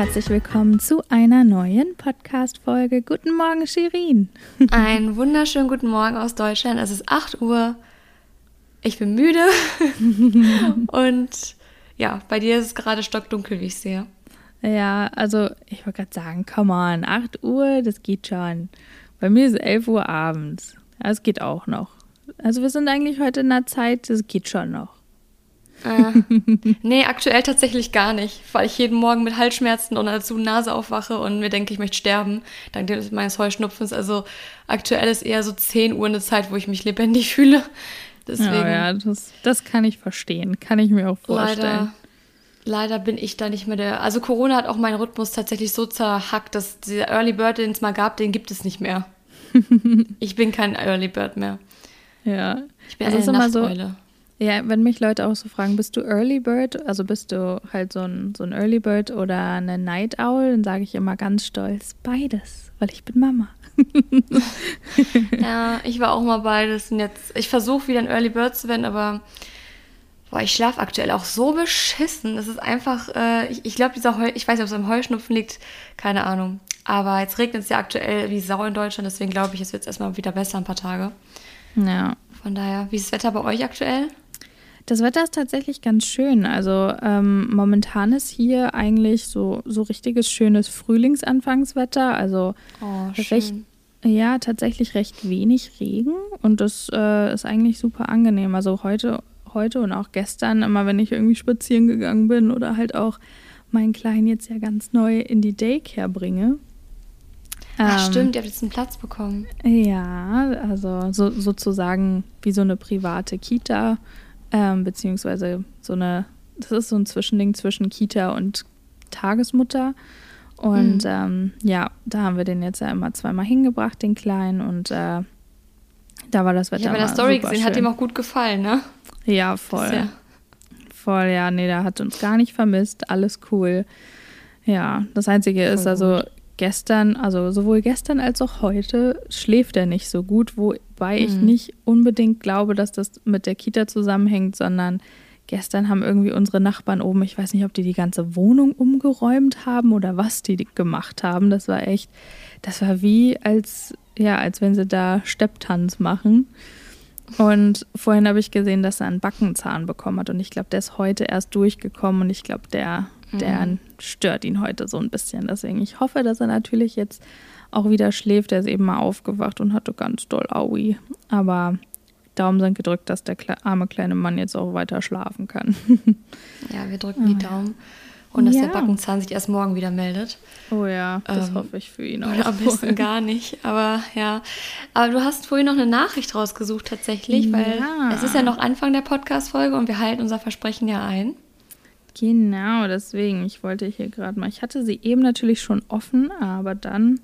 herzlich willkommen zu einer neuen Podcast-Folge. Guten Morgen, Shirin. Einen wunderschönen guten Morgen aus Deutschland. Es ist 8 Uhr. Ich bin müde. Und ja, bei dir ist es gerade stockdunkel, wie ich sehe. Ja, also ich wollte gerade sagen, come on, 8 Uhr, das geht schon. Bei mir ist 11 Uhr abends. Das geht auch noch. Also wir sind eigentlich heute in der Zeit, das geht schon noch. Äh, nee, aktuell tatsächlich gar nicht, weil ich jeden Morgen mit Halsschmerzen und dazu Nase aufwache und mir denke, ich möchte sterben, dank meines Heuschnupfens. Also aktuell ist eher so 10 Uhr eine Zeit, wo ich mich lebendig fühle. Deswegen. Ja, ja das, das kann ich verstehen, kann ich mir auch vorstellen. Leider, leider bin ich da nicht mehr der. Also Corona hat auch meinen Rhythmus tatsächlich so zerhackt, dass dieser Early Bird, den es mal gab, den gibt es nicht mehr. ich bin kein Early Bird mehr. Ja. Ich bin also eine Nachteule. So, ja, wenn mich Leute auch so fragen, bist du Early Bird? Also bist du halt so ein, so ein Early Bird oder eine Night Owl? Dann sage ich immer ganz stolz, beides, weil ich bin Mama. ja, ich war auch mal beides. Und jetzt, ich versuche wieder ein Early Bird zu werden, aber boah, ich schlafe aktuell auch so beschissen. Das ist einfach, äh, ich, ich glaube, dieser Heu, ich weiß nicht, ob es am Heuschnupfen liegt, keine Ahnung. Aber jetzt regnet es ja aktuell wie Sau in Deutschland, deswegen glaube ich, es wird erstmal wieder besser ein paar Tage. Ja. Von daher, wie ist das Wetter bei euch aktuell? Das Wetter ist tatsächlich ganz schön. Also ähm, momentan ist hier eigentlich so, so richtiges schönes Frühlingsanfangswetter. Also oh, recht, ja, tatsächlich recht wenig Regen und das äh, ist eigentlich super angenehm. Also heute, heute und auch gestern, immer wenn ich irgendwie spazieren gegangen bin oder halt auch meinen Kleinen jetzt ja ganz neu in die Daycare bringe. Ach, ähm, stimmt, ihr habt jetzt einen Platz bekommen. Ja, also so, sozusagen wie so eine private Kita ähm, beziehungsweise so eine, das ist so ein Zwischending zwischen Kita und Tagesmutter. Und mhm. ähm, ja, da haben wir den jetzt ja immer zweimal hingebracht, den Kleinen. Und äh, da war das Wetter. Ich habe in der Story gesehen, schön. hat ihm auch gut gefallen, ne? Ja, voll. Ja voll, ja, nee, der hat uns gar nicht vermisst. Alles cool. Ja, das Einzige voll ist also gut. Gestern, also sowohl gestern als auch heute schläft er nicht so gut, wo Wobei mhm. ich nicht unbedingt glaube, dass das mit der Kita zusammenhängt, sondern gestern haben irgendwie unsere Nachbarn oben, ich weiß nicht, ob die die ganze Wohnung umgeräumt haben oder was die gemacht haben. Das war echt, das war wie als, ja, als wenn sie da Stepptanz machen. Und vorhin habe ich gesehen, dass er einen Backenzahn bekommen hat. Und ich glaube, der ist heute erst durchgekommen und ich glaube, der, der mhm. stört ihn heute so ein bisschen. Deswegen, ich hoffe, dass er natürlich jetzt auch wieder schläft. Er ist eben mal aufgewacht und hatte ganz doll Aui. Aber Daumen sind gedrückt, dass der arme kleine Mann jetzt auch weiter schlafen kann. ja, wir drücken die Daumen. Und dass ja. der Backenzahn sich erst morgen wieder meldet. Oh ja, das ähm, hoffe ich für ihn auch. Oder am besten gar nicht. Aber ja. Aber du hast vorhin noch eine Nachricht rausgesucht tatsächlich, ja. weil es ist ja noch Anfang der Podcast-Folge und wir halten unser Versprechen ja ein. Genau, deswegen. Ich wollte hier gerade mal. Ich hatte sie eben natürlich schon offen, aber dann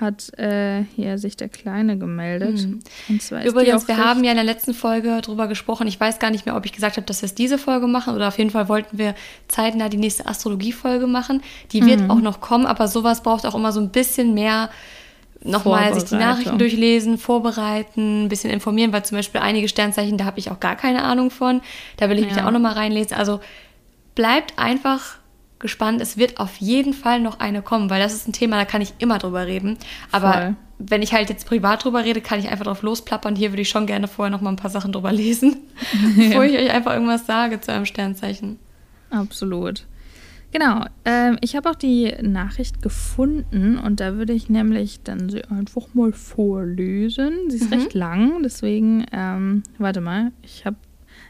hat äh, hier sich der Kleine gemeldet. Mhm. Und zwar Übrigens, wir haben ja in der letzten Folge drüber gesprochen. Ich weiß gar nicht mehr, ob ich gesagt habe, dass wir es diese Folge machen oder auf jeden Fall wollten wir zeitnah die nächste Astrologie-Folge machen. Die mhm. wird auch noch kommen, aber sowas braucht auch immer so ein bisschen mehr nochmal sich die Nachrichten durchlesen, vorbereiten, ein bisschen informieren, weil zum Beispiel einige Sternzeichen, da habe ich auch gar keine Ahnung von. Da will ich ja. mich auch nochmal reinlesen. Also bleibt einfach gespannt. Es wird auf jeden Fall noch eine kommen, weil das ist ein Thema, da kann ich immer drüber reden. Aber Voll. wenn ich halt jetzt privat drüber rede, kann ich einfach drauf losplappern. Hier würde ich schon gerne vorher noch mal ein paar Sachen drüber lesen, bevor ich euch einfach irgendwas sage zu einem Sternzeichen. Absolut. Genau, ähm, ich habe auch die Nachricht gefunden und da würde ich nämlich dann sie einfach mal vorlesen. Sie ist mhm. recht lang, deswegen, ähm, warte mal, ich habe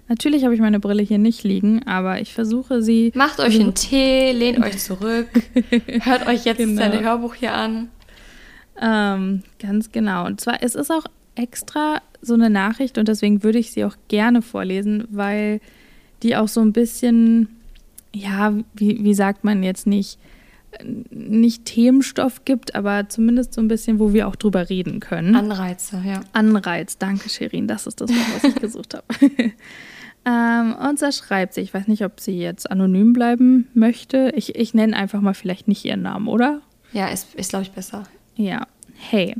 Natürlich habe ich meine Brille hier nicht liegen, aber ich versuche sie. Macht euch einen Tee, lehnt euch zurück, hört euch jetzt genau. das Hörbuch hier an. Ähm, ganz genau. Und zwar, es ist auch extra so eine Nachricht und deswegen würde ich sie auch gerne vorlesen, weil die auch so ein bisschen, ja, wie, wie sagt man jetzt nicht, nicht Themenstoff gibt, aber zumindest so ein bisschen, wo wir auch drüber reden können. Anreize, ja. Anreiz, danke Shirin, das ist das, was ich gesucht habe. Ähm, und zwar schreibt sie, ich weiß nicht, ob sie jetzt anonym bleiben möchte. Ich, ich nenne einfach mal vielleicht nicht ihren Namen, oder? Ja, ist, ist glaube ich, besser. Ja. Hey,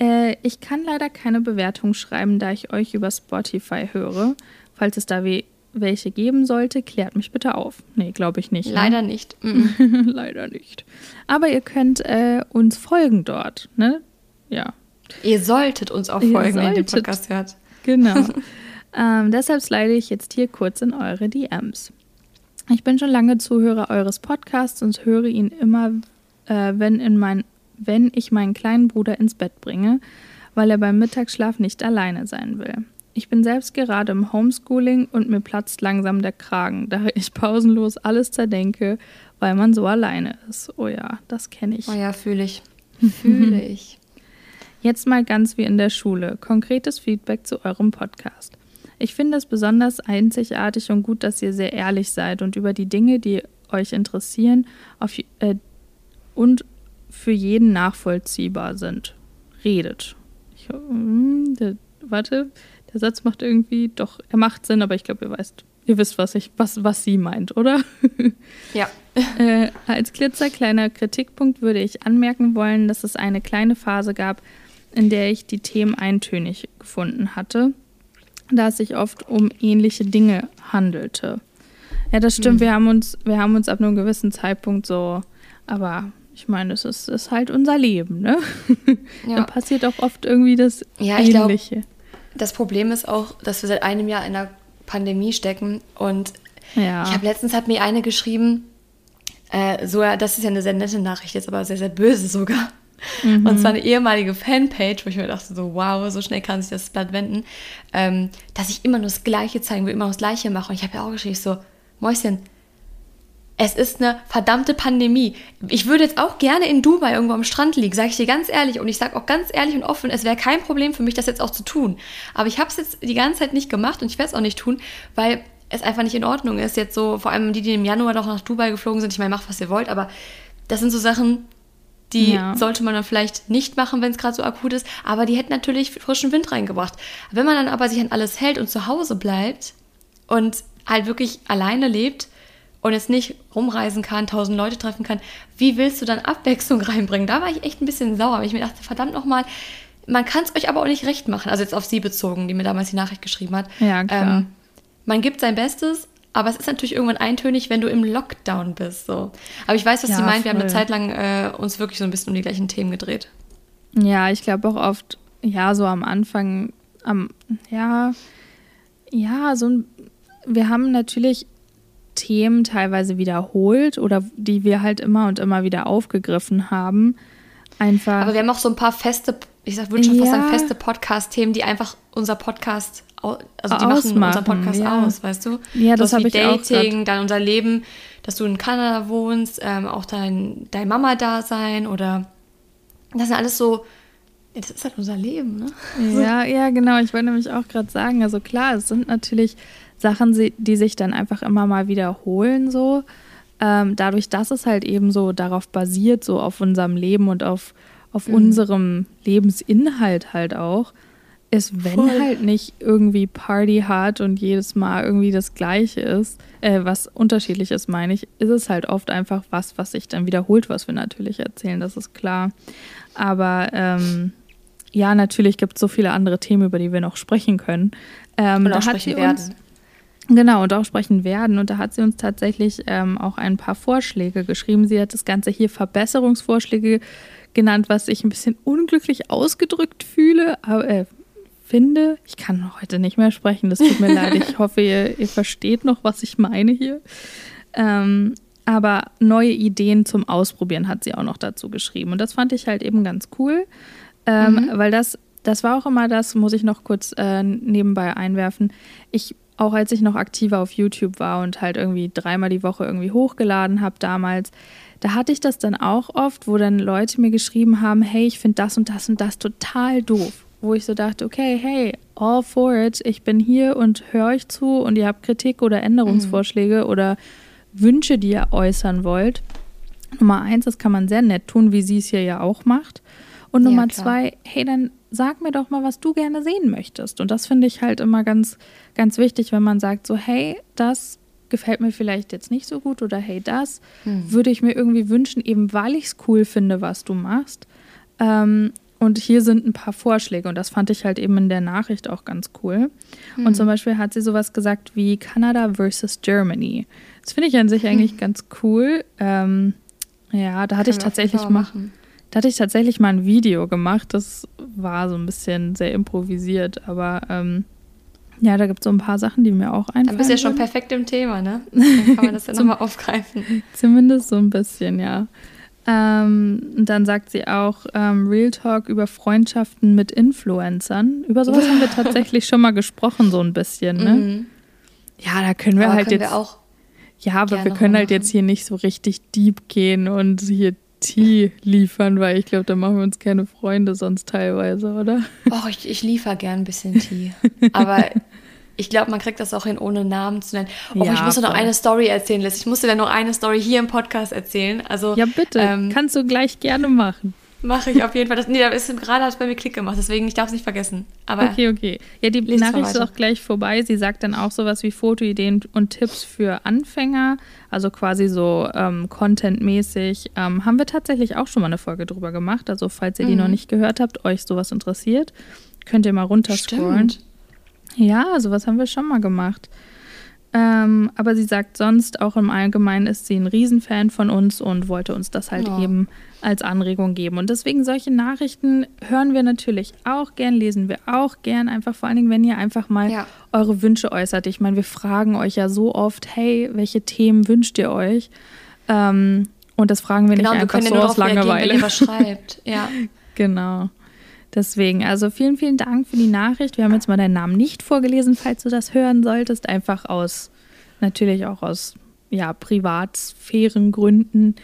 äh, ich kann leider keine Bewertung schreiben, da ich euch über Spotify höre. Falls es da we welche geben sollte, klärt mich bitte auf. Nee, glaube ich nicht. Ne? Leider ne? nicht. Leider nicht. Aber ihr könnt äh, uns folgen dort, ne? Ja. Ihr solltet uns auch folgen, wenn ihr den Podcast hört. Genau. ähm, deshalb slide ich jetzt hier kurz in eure DMs. Ich bin schon lange Zuhörer eures Podcasts und höre ihn immer, äh, wenn, in mein, wenn ich meinen kleinen Bruder ins Bett bringe, weil er beim Mittagsschlaf nicht alleine sein will. Ich bin selbst gerade im Homeschooling und mir platzt langsam der Kragen, da ich pausenlos alles zerdenke, weil man so alleine ist. Oh ja, das kenne ich. Oh ja, fühle ich. Fühle ich. Jetzt mal ganz wie in der Schule. Konkretes Feedback zu eurem Podcast. Ich finde es besonders einzigartig und gut, dass ihr sehr ehrlich seid und über die Dinge, die euch interessieren, auf, äh, und für jeden nachvollziehbar sind. Redet. Ich, äh, der, warte, der Satz macht irgendwie, doch, er macht Sinn, aber ich glaube, ihr weißt, ihr wisst, was ich, was, was sie meint, oder? Ja. äh, als klitzekleiner Kritikpunkt würde ich anmerken wollen, dass es eine kleine Phase gab, in der ich die Themen eintönig gefunden hatte, da es sich oft um ähnliche Dinge handelte. Ja, das stimmt. Hm. Wir haben uns, wir haben uns ab einem gewissen Zeitpunkt so, aber ich meine, es ist, ist halt unser Leben, ne? Ja. da passiert auch oft irgendwie das ja, Ähnliche. Glaub, das Problem ist auch, dass wir seit einem Jahr in der Pandemie stecken und ja. ich habe letztens hat mir eine geschrieben, äh, so das ist ja eine sehr nette Nachricht jetzt, aber sehr sehr böse sogar. Mhm. Und zwar eine ehemalige Fanpage, wo ich mir dachte, so wow, so schnell kann sich das Blatt wenden, ähm, dass ich immer nur das Gleiche zeigen will, immer nur das Gleiche mache. Und ich habe ja auch geschrieben, so, Mäuschen, es ist eine verdammte Pandemie. Ich würde jetzt auch gerne in Dubai irgendwo am Strand liegen, sage ich dir ganz ehrlich. Und ich sage auch ganz ehrlich und offen, es wäre kein Problem für mich, das jetzt auch zu tun. Aber ich habe es jetzt die ganze Zeit nicht gemacht und ich werde es auch nicht tun, weil es einfach nicht in Ordnung ist. Jetzt so, vor allem die, die im Januar noch nach Dubai geflogen sind. Ich meine, macht, was ihr wollt, aber das sind so Sachen, die ja. sollte man dann vielleicht nicht machen, wenn es gerade so akut ist. Aber die hätten natürlich frischen Wind reingebracht. Wenn man dann aber sich an alles hält und zu Hause bleibt und halt wirklich alleine lebt, und jetzt nicht rumreisen kann, tausend Leute treffen kann, wie willst du dann Abwechslung reinbringen? Da war ich echt ein bisschen sauer, weil ich mir dachte, verdammt nochmal, man kann es euch aber auch nicht recht machen. Also jetzt auf sie bezogen, die mir damals die Nachricht geschrieben hat. Ja, klar. Ähm, man gibt sein Bestes, aber es ist natürlich irgendwann eintönig, wenn du im Lockdown bist. So. Aber ich weiß, was ja, sie meint. Wir haben eine Zeit lang äh, uns wirklich so ein bisschen um die gleichen Themen gedreht. Ja, ich glaube auch oft, ja, so am Anfang, am, ja, ja, so ein, wir haben natürlich Themen teilweise wiederholt oder die wir halt immer und immer wieder aufgegriffen haben. Einfach. Aber wir haben auch so ein paar feste, ich würde schon ja. fast sagen, feste Podcast-Themen, die einfach unser Podcast, also die Ausmachen, machen unseren Podcast ja. aus, weißt du? Ja, das habe ich Dating, auch dann unser Leben, dass du in Kanada wohnst, ähm, auch dein, dein Mama-Dasein oder das sind alles so, das ist halt unser Leben, ne? Ja, ja, genau. Ich wollte nämlich auch gerade sagen, also klar, es sind natürlich Sachen, die sich dann einfach immer mal wiederholen, so. Ähm, dadurch, dass es halt eben so darauf basiert, so auf unserem Leben und auf, auf mhm. unserem Lebensinhalt halt auch, ist, wenn Voll. halt nicht irgendwie Party hart und jedes Mal irgendwie das Gleiche ist, äh, was unterschiedlich ist, meine ich, ist es halt oft einfach was, was sich dann wiederholt, was wir natürlich erzählen, das ist klar. Aber ähm, ja, natürlich gibt es so viele andere Themen, über die wir noch sprechen können. Ähm, und auch sprechen werden. Uns, Genau, und auch sprechen werden. Und da hat sie uns tatsächlich ähm, auch ein paar Vorschläge geschrieben. Sie hat das Ganze hier Verbesserungsvorschläge genannt, was ich ein bisschen unglücklich ausgedrückt fühle, aber äh, finde. Ich kann heute nicht mehr sprechen, das tut mir leid. Ich hoffe, ihr, ihr, versteht noch, was ich meine hier. Ähm, aber neue Ideen zum Ausprobieren hat sie auch noch dazu geschrieben. Und das fand ich halt eben ganz cool, ähm, mhm. weil das, das war auch immer das, muss ich noch kurz äh, nebenbei einwerfen. Ich auch als ich noch aktiver auf YouTube war und halt irgendwie dreimal die Woche irgendwie hochgeladen habe damals, da hatte ich das dann auch oft, wo dann Leute mir geschrieben haben, hey, ich finde das und das und das total doof. Wo ich so dachte, okay, hey, all for it, ich bin hier und höre euch zu und ihr habt Kritik oder Änderungsvorschläge mhm. oder Wünsche, die ihr äußern wollt. Nummer eins, das kann man sehr nett tun, wie sie es hier ja auch macht. Und Nummer ja, zwei, hey, dann sag mir doch mal, was du gerne sehen möchtest. Und das finde ich halt immer ganz, ganz wichtig, wenn man sagt, so, hey, das gefällt mir vielleicht jetzt nicht so gut oder hey, das hm. würde ich mir irgendwie wünschen, eben weil ich es cool finde, was du machst. Ähm, und hier sind ein paar Vorschläge und das fand ich halt eben in der Nachricht auch ganz cool. Hm. Und zum Beispiel hat sie sowas gesagt wie Kanada versus Germany. Das finde ich an sich hm. eigentlich ganz cool. Ähm, ja, da hatte ich tatsächlich mal, da hatte ich tatsächlich mal ein Video gemacht. Das war so ein bisschen sehr improvisiert, aber ähm, ja, da gibt es so ein paar Sachen, die mir auch einfallen. Dann bist du ja schon perfekt im Thema, ne? Dann kann man das ja nochmal aufgreifen. Zumindest so ein bisschen, ja. Ähm, dann sagt sie auch ähm, Real Talk über Freundschaften mit Influencern. Über sowas haben wir tatsächlich schon mal gesprochen, so ein bisschen, ne? Mhm. Ja, da können wir aber halt können jetzt. Wir auch ja, aber wir können halt machen. jetzt hier nicht so richtig deep gehen und hier Tee liefern, weil ich glaube, da machen wir uns keine Freunde sonst teilweise, oder? Och, ich, ich liefere gern ein bisschen Tee. Aber ich glaube, man kriegt das auch hin, ohne Namen zu nennen. Oh, ja, ich muss dir noch eine Story erzählen, Liz. Ich musste dir noch eine Story hier im Podcast erzählen. Also, ja, bitte. Ähm, Kannst du gleich gerne machen. Mache ich auf jeden Fall. Das, nee, da ist gerade hat es bei mir Klick gemacht, deswegen ich darf es nicht vergessen. Aber okay, okay. Ja, die Nachricht ist auch gleich vorbei. Sie sagt dann auch sowas wie Fotoideen und Tipps für Anfänger, also quasi so ähm, contentmäßig. Ähm, haben wir tatsächlich auch schon mal eine Folge drüber gemacht. Also falls ihr mhm. die noch nicht gehört habt, euch sowas interessiert, könnt ihr mal runterscrollen. Stimmt. Ja, sowas haben wir schon mal gemacht. Ähm, aber sie sagt sonst auch im Allgemeinen ist sie ein Riesenfan von uns und wollte uns das halt ja. eben als Anregung geben. Und deswegen solche Nachrichten hören wir natürlich auch gern, lesen wir auch gern, einfach vor allen Dingen, wenn ihr einfach mal ja. eure Wünsche äußert. Ich meine, wir fragen euch ja so oft, hey, welche Themen wünscht ihr euch? Ähm, und das fragen wir genau, nicht einfach so aus Langeweile. Wenn ihr was schreibt. Ja. genau. Deswegen, also vielen, vielen Dank für die Nachricht. Wir haben jetzt mal deinen Namen nicht vorgelesen, falls du das hören solltest. Einfach aus, natürlich auch aus ja, Privatsphärengründen.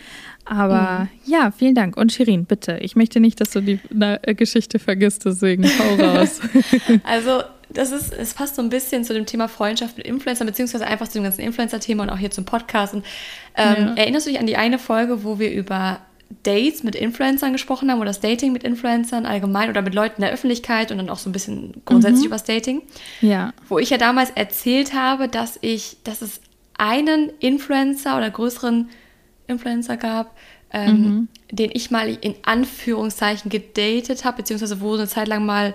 Aber mhm. ja, vielen Dank. Und Shirin, bitte, ich möchte nicht, dass du die äh, Geschichte vergisst, deswegen hau raus. also, das ist, es passt so ein bisschen zu dem Thema Freundschaft mit Influencern, beziehungsweise einfach zu dem ganzen Influencer-Thema und auch hier zum Podcast. Und, ähm, ja. Erinnerst du dich an die eine Folge, wo wir über Dates mit Influencern gesprochen haben oder das Dating mit Influencern allgemein oder mit Leuten in der Öffentlichkeit und dann auch so ein bisschen grundsätzlich mhm. über das Dating. Ja. Wo ich ja damals erzählt habe, dass ich, dass es einen Influencer oder größeren Influencer gab, ähm, mhm. den ich mal in Anführungszeichen gedatet habe, beziehungsweise wo eine Zeit lang mal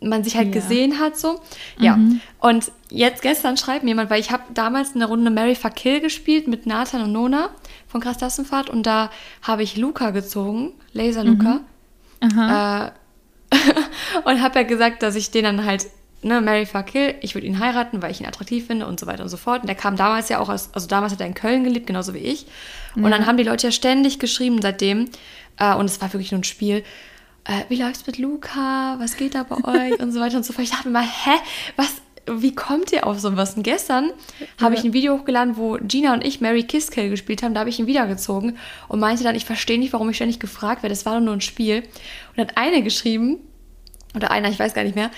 man sich halt ja. gesehen hat so. Ja. Mhm. Und jetzt gestern schreibt mir jemand, weil ich habe damals eine Runde Mary Fuck Kill gespielt mit Nathan und Nona von Krass Klassenfahrt und da habe ich Luca gezogen, Laser Luca. Mhm. Äh, und habe ja gesagt, dass ich den dann halt ne, Mary Fuck Kill, ich würde ihn heiraten, weil ich ihn attraktiv finde und so weiter und so fort. Und der kam damals ja auch aus, also damals hat er in Köln gelebt, genauso wie ich. Und ja. dann haben die Leute ja ständig geschrieben seitdem, äh, und es war wirklich nur ein Spiel, äh, wie läuft's mit Luca, was geht da bei euch und so weiter und so fort. Ich dachte mir mal, hä, was, wie kommt ihr auf sowas? Und gestern ja. habe ich ein Video hochgeladen, wo Gina und ich Mary Kiss Kill gespielt haben. Da habe ich ihn wiedergezogen und meinte dann, ich verstehe nicht, warum ich ständig gefragt werde. Das war doch nur ein Spiel. Und hat eine geschrieben, oder einer, ich weiß gar nicht mehr,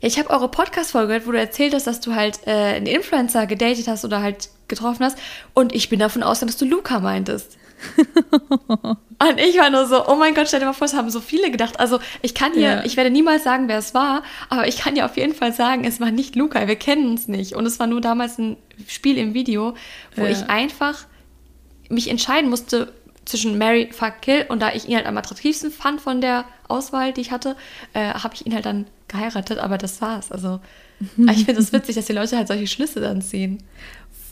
ja, ich habe eure Podcast-Folge gehört, wo du erzählt hast, dass du halt äh, einen Influencer gedatet hast oder halt getroffen hast. Und ich bin davon ausgegangen, dass du Luca meintest. und ich war nur so, oh mein Gott, stell dir mal vor, es haben so viele gedacht. Also ich kann hier, ja. ich werde niemals sagen, wer es war, aber ich kann dir auf jeden Fall sagen, es war nicht Luca, wir kennen uns nicht. Und es war nur damals ein Spiel im Video, wo ja. ich einfach mich entscheiden musste zwischen Mary, Fuck, Kill und da ich ihn halt am attraktivsten fand von der Auswahl, die ich hatte, äh, habe ich ihn halt dann geheiratet, aber das war's. Also ich finde es witzig, dass die Leute halt solche Schlüsse dann ziehen.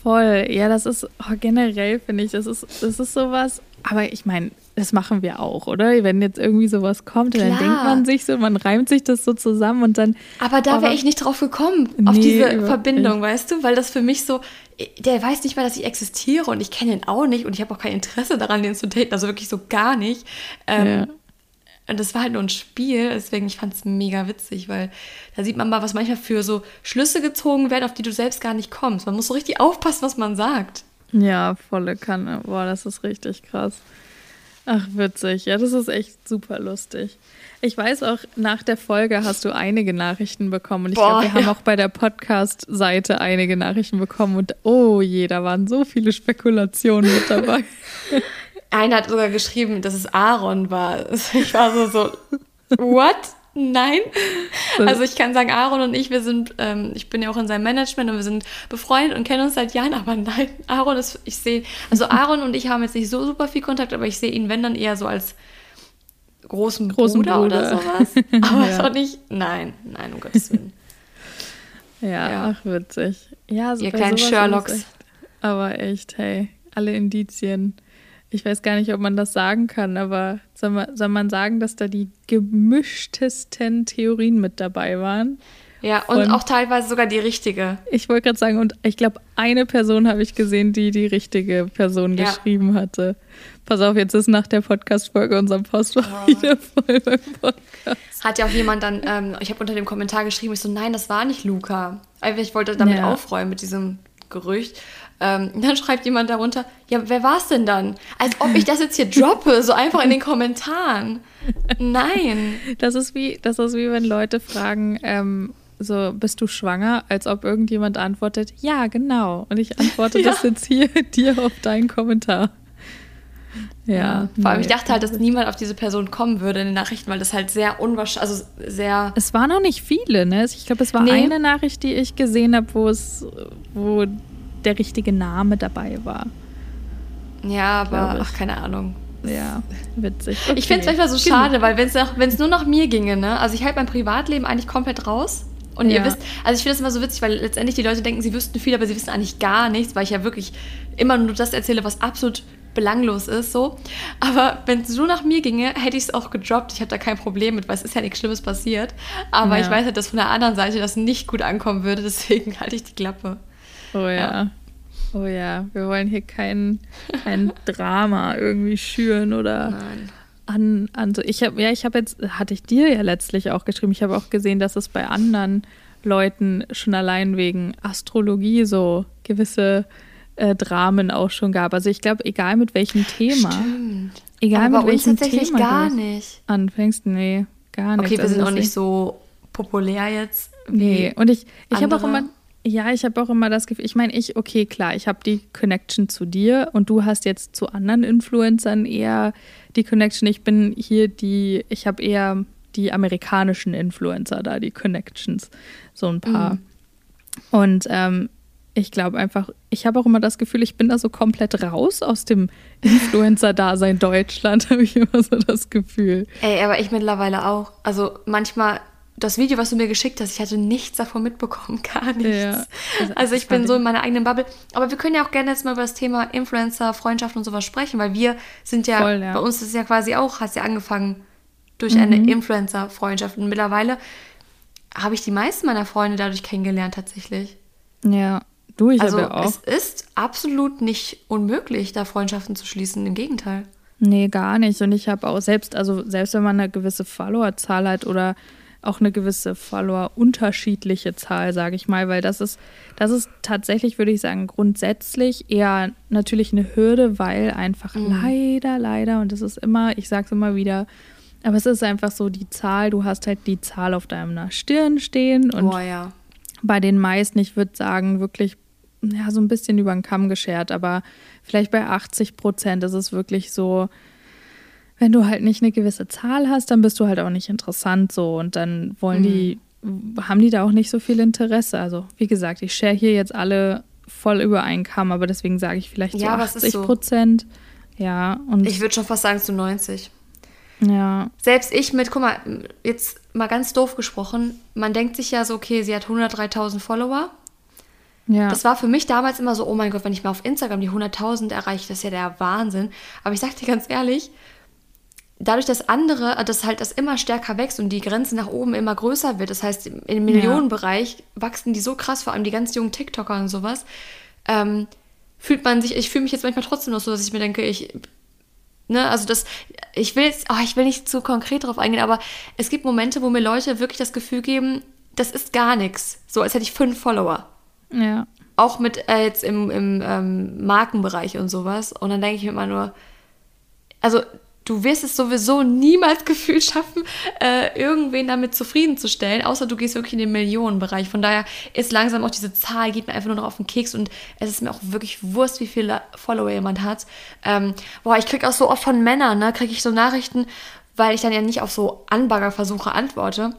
Voll, ja, das ist oh, generell, finde ich, das ist, das ist sowas, aber ich meine, das machen wir auch, oder? Wenn jetzt irgendwie sowas kommt, dann denkt man sich so, man reimt sich das so zusammen und dann. Aber da wäre ich nicht drauf gekommen, nee, auf diese Verbindung, nicht. weißt du? Weil das für mich so, der weiß nicht mal, dass ich existiere und ich kenne ihn auch nicht und ich habe auch kein Interesse daran, den zu daten, also wirklich so gar nicht. Ähm, ja. Und das war halt nur ein Spiel, deswegen ich fand es mega witzig, weil da sieht man mal, was manchmal für so Schlüsse gezogen werden, auf die du selbst gar nicht kommst. Man muss so richtig aufpassen, was man sagt. Ja, volle Kanne. Boah, das ist richtig krass. Ach, witzig. Ja, das ist echt super lustig. Ich weiß auch, nach der Folge hast du einige Nachrichten bekommen. Und ich glaube, wir ja. haben auch bei der Podcast-Seite einige Nachrichten bekommen. Und oh je, da waren so viele Spekulationen mit dabei. Einer hat sogar geschrieben, dass es Aaron war. Ich war so, so, what? Nein. Also ich kann sagen, Aaron und ich, wir sind, ähm, ich bin ja auch in seinem Management und wir sind befreundet und kennen uns seit Jahren, aber nein, Aaron ist, ich sehe, also Aaron und ich haben jetzt nicht so super viel Kontakt, aber ich sehe ihn, wenn dann eher so als großen, großen Bruder, Bruder, oder sowas. Aber ja. auch nicht. Nein, nein, um Gottes Willen. ja, ja, ach, witzig. Ja, so Ihr kleinen Sherlocks. Echt, aber echt, hey, alle Indizien. Ich weiß gar nicht, ob man das sagen kann, aber soll man, soll man sagen, dass da die gemischtesten Theorien mit dabei waren? Ja, und, und auch teilweise sogar die richtige. Ich wollte gerade sagen, und ich glaube, eine Person habe ich gesehen, die die richtige Person ja. geschrieben hatte. Pass auf, jetzt ist nach der Podcast-Folge unser Postfach oh. wieder voll beim Podcast. Hat ja auch jemand dann, ähm, ich habe unter dem Kommentar geschrieben, ich so, nein, das war nicht Luca. Ich wollte damit ja. aufräumen mit diesem Gerücht. Ähm, dann schreibt jemand darunter, ja, wer war es denn dann? Als ob ich das jetzt hier droppe, so einfach in den Kommentaren. Nein. Das ist wie, das ist wie wenn Leute fragen, ähm, so, bist du schwanger? Als ob irgendjemand antwortet, ja, genau. Und ich antworte ja. das jetzt hier dir auf deinen Kommentar. Ja. ja. Vor allem, ich dachte halt, dass niemand auf diese Person kommen würde in den Nachrichten, weil das halt sehr unwahrscheinlich, also sehr. Es waren noch nicht viele, ne? Ich glaube, es war nee. eine Nachricht, die ich gesehen habe, wo es, wo der richtige Name dabei war. Ja, aber ach, keine Ahnung. Ja, witzig. Okay. Ich finde es manchmal so schade, weil wenn es nur nach mir ginge, ne? Also ich halte mein Privatleben eigentlich komplett raus. Und ja. ihr wisst, also ich finde das immer so witzig, weil letztendlich die Leute denken, sie wüssten viel, aber sie wissen eigentlich gar nichts, weil ich ja wirklich immer nur das erzähle, was absolut belanglos ist, so. Aber wenn es nur nach mir ginge, hätte ich es auch gedroppt. Ich habe da kein Problem mit, weil es ist ja nichts Schlimmes passiert. Aber ja. ich weiß halt, dass von der anderen Seite das nicht gut ankommen würde, deswegen halte ich die Klappe. Oh ja. ja. Oh ja, wir wollen hier kein, kein Drama irgendwie schüren oder Nein. an, an so. Ich habe ja, ich habe jetzt hatte ich dir ja letztlich auch geschrieben. Ich habe auch gesehen, dass es bei anderen Leuten schon allein wegen Astrologie so gewisse äh, Dramen auch schon gab. Also ich glaube, egal mit welchem Thema, Stimmt. egal Aber mit welchem tatsächlich Thema gar nicht. anfängst, nee, gar nicht. Okay, wir also sind auch nicht so populär jetzt. Nee, und ich, ich habe auch immer ja, ich habe auch immer das Gefühl, ich meine, ich, okay, klar, ich habe die Connection zu dir und du hast jetzt zu anderen Influencern eher die Connection. Ich bin hier die, ich habe eher die amerikanischen Influencer da, die Connections, so ein paar. Mhm. Und ähm, ich glaube einfach, ich habe auch immer das Gefühl, ich bin da so komplett raus aus dem Influencer-Dasein Deutschland, habe ich immer so das Gefühl. Ey, aber ich mittlerweile auch. Also manchmal das Video, was du mir geschickt hast, ich hatte nichts davon mitbekommen, gar nichts. Ja, also ich bin so in meiner eigenen Bubble. Aber wir können ja auch gerne jetzt mal über das Thema Influencer, Freundschaft und sowas sprechen, weil wir sind ja, Voll, ja. bei uns ist es ja quasi auch, hast ja angefangen durch mhm. eine Influencer-Freundschaft. Und mittlerweile habe ich die meisten meiner Freunde dadurch kennengelernt tatsächlich. Ja, du, ich also, ja auch. Es ist absolut nicht unmöglich, da Freundschaften zu schließen. Im Gegenteil. Nee, gar nicht. Und ich habe auch selbst, also selbst wenn man eine gewisse Followerzahl hat oder auch eine gewisse Follower-unterschiedliche Zahl, sage ich mal, weil das ist, das ist tatsächlich, würde ich sagen, grundsätzlich eher natürlich eine Hürde, weil einfach mhm. leider, leider, und das ist immer, ich sage es immer wieder, aber es ist einfach so die Zahl, du hast halt die Zahl auf deiner Stirn stehen und oh, ja. bei den meisten, ich würde sagen, wirklich ja, so ein bisschen über den Kamm geschert, aber vielleicht bei 80 Prozent ist es wirklich so, wenn du halt nicht eine gewisse Zahl hast, dann bist du halt auch nicht interessant so und dann wollen mhm. die, haben die da auch nicht so viel Interesse. Also wie gesagt, ich share hier jetzt alle voll über einen Kamm, aber deswegen sage ich vielleicht ja, so 80 Prozent. So. Ja, und ich würde schon fast sagen zu 90. Ja. Selbst ich mit, guck mal, jetzt mal ganz doof gesprochen, man denkt sich ja so, okay, sie hat 103.000 Follower. Ja. Das war für mich damals immer so, oh mein Gott, wenn ich mal auf Instagram die 100.000 erreiche, das ist ja der Wahnsinn. Aber ich sag dir ganz ehrlich, dadurch, dass andere, äh, dass halt das immer stärker wächst und die Grenze nach oben immer größer wird, das heißt, im Millionenbereich ja. wachsen die so krass, vor allem die ganz jungen TikToker und sowas, ähm, fühlt man sich, ich fühle mich jetzt manchmal trotzdem noch so, dass ich mir denke, ich, ne, also das, ich will jetzt, oh, ich will nicht zu konkret drauf eingehen, aber es gibt Momente, wo mir Leute wirklich das Gefühl geben, das ist gar nichts. So, als hätte ich fünf Follower. Ja. Auch mit äh, jetzt im, im ähm, Markenbereich und sowas. Und dann denke ich mir immer nur, also du wirst es sowieso niemals gefühlt schaffen, äh, irgendwen damit zufriedenzustellen, außer du gehst wirklich in den Millionenbereich. Von daher ist langsam auch diese Zahl, geht mir einfach nur noch auf den Keks und es ist mir auch wirklich Wurst, wie viele Follower jemand hat. Ähm, boah, ich krieg auch so oft von Männern, ne, kriege ich so Nachrichten, weil ich dann ja nicht auf so Anbaggerversuche antworte.